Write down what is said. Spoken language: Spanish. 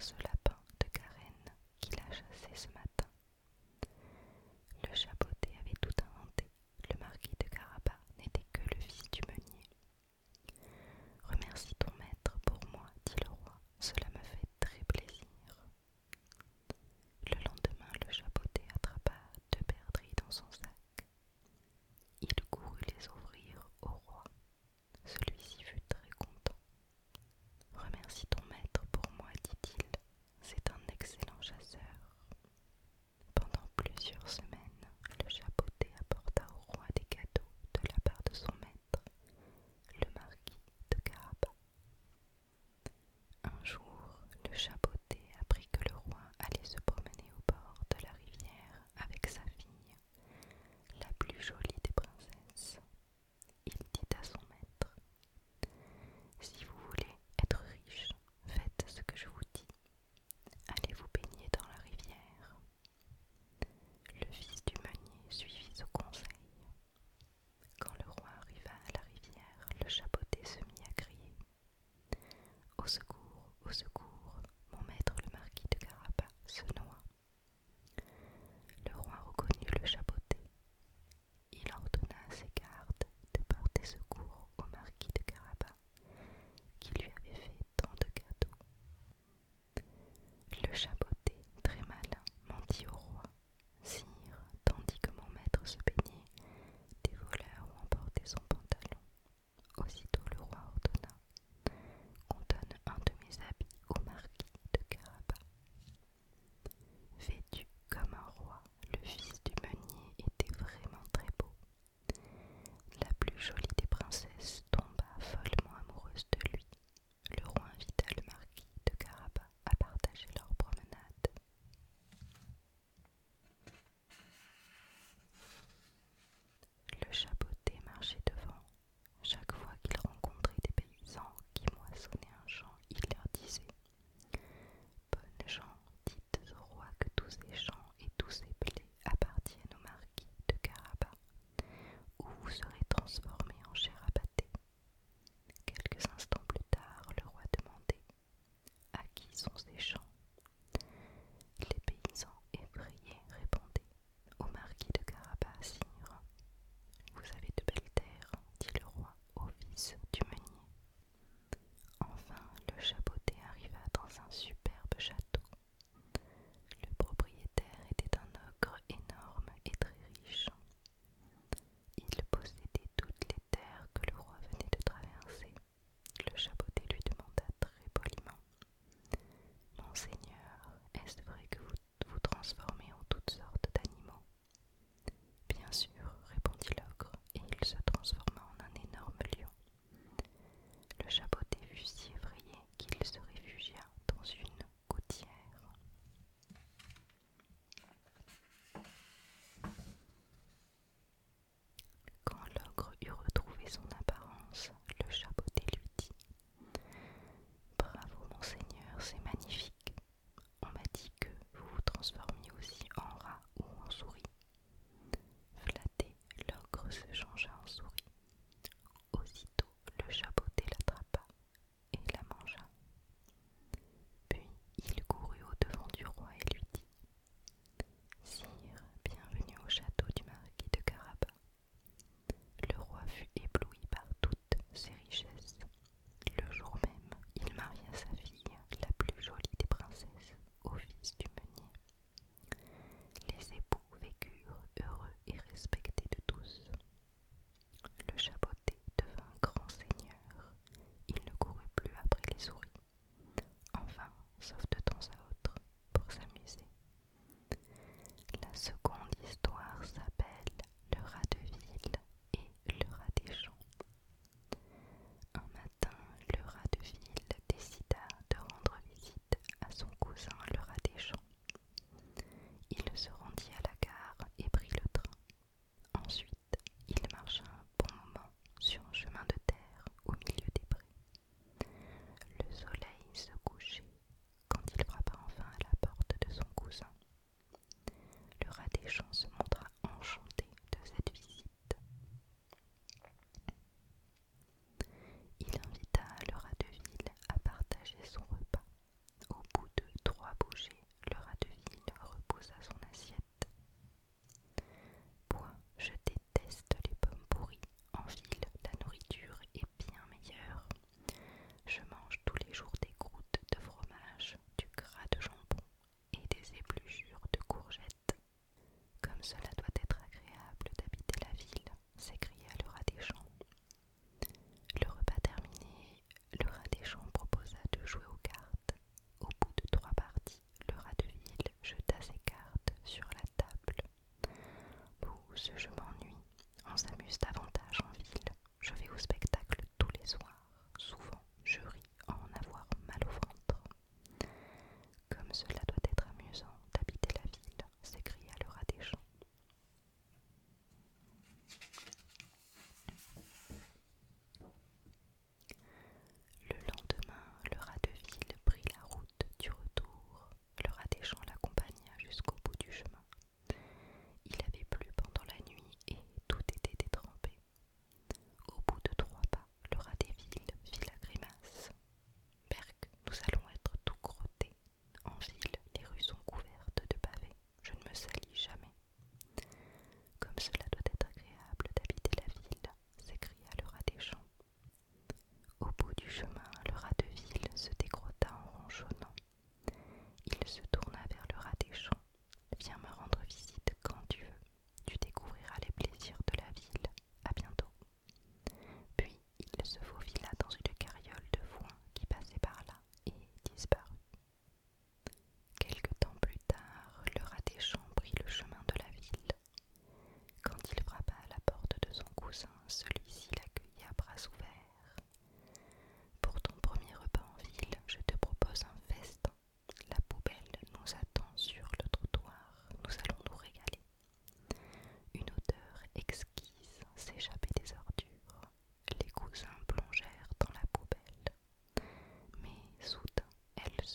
solo